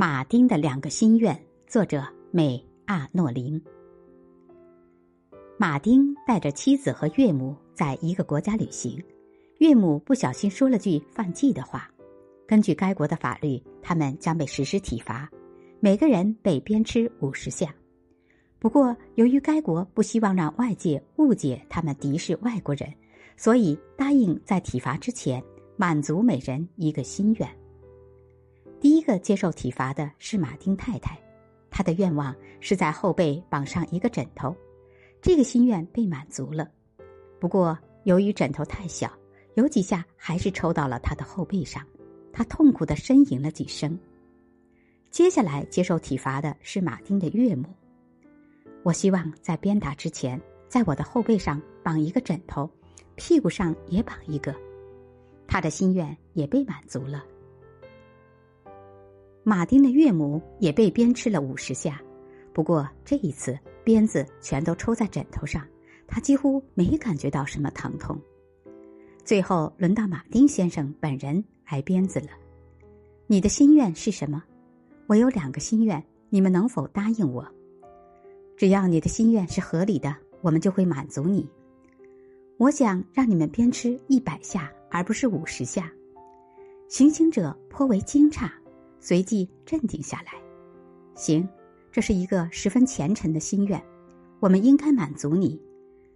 马丁的两个心愿，作者美阿诺林。马丁带着妻子和岳母在一个国家旅行，岳母不小心说了句犯忌的话，根据该国的法律，他们将被实施体罚，每个人被鞭笞五十下。不过，由于该国不希望让外界误解他们敌视外国人，所以答应在体罚之前满足每人一个心愿。接受体罚的是马丁太太，她的愿望是在后背绑上一个枕头，这个心愿被满足了。不过由于枕头太小，有几下还是抽到了她的后背上，他痛苦的呻吟了几声。接下来接受体罚的是马丁的岳母，我希望在鞭打之前，在我的后背上绑一个枕头，屁股上也绑一个，他的心愿也被满足了。马丁的岳母也被鞭笞了五十下，不过这一次鞭子全都抽在枕头上，他几乎没感觉到什么疼痛。最后轮到马丁先生本人挨鞭子了。你的心愿是什么？我有两个心愿，你们能否答应我？只要你的心愿是合理的，我们就会满足你。我想让你们鞭笞一百下，而不是五十下。行刑者颇为惊诧。随即镇定下来，行，这是一个十分虔诚的心愿，我们应该满足你。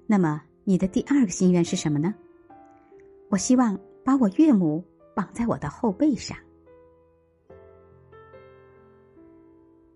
那么，你的第二个心愿是什么呢？我希望把我岳母绑在我的后背上。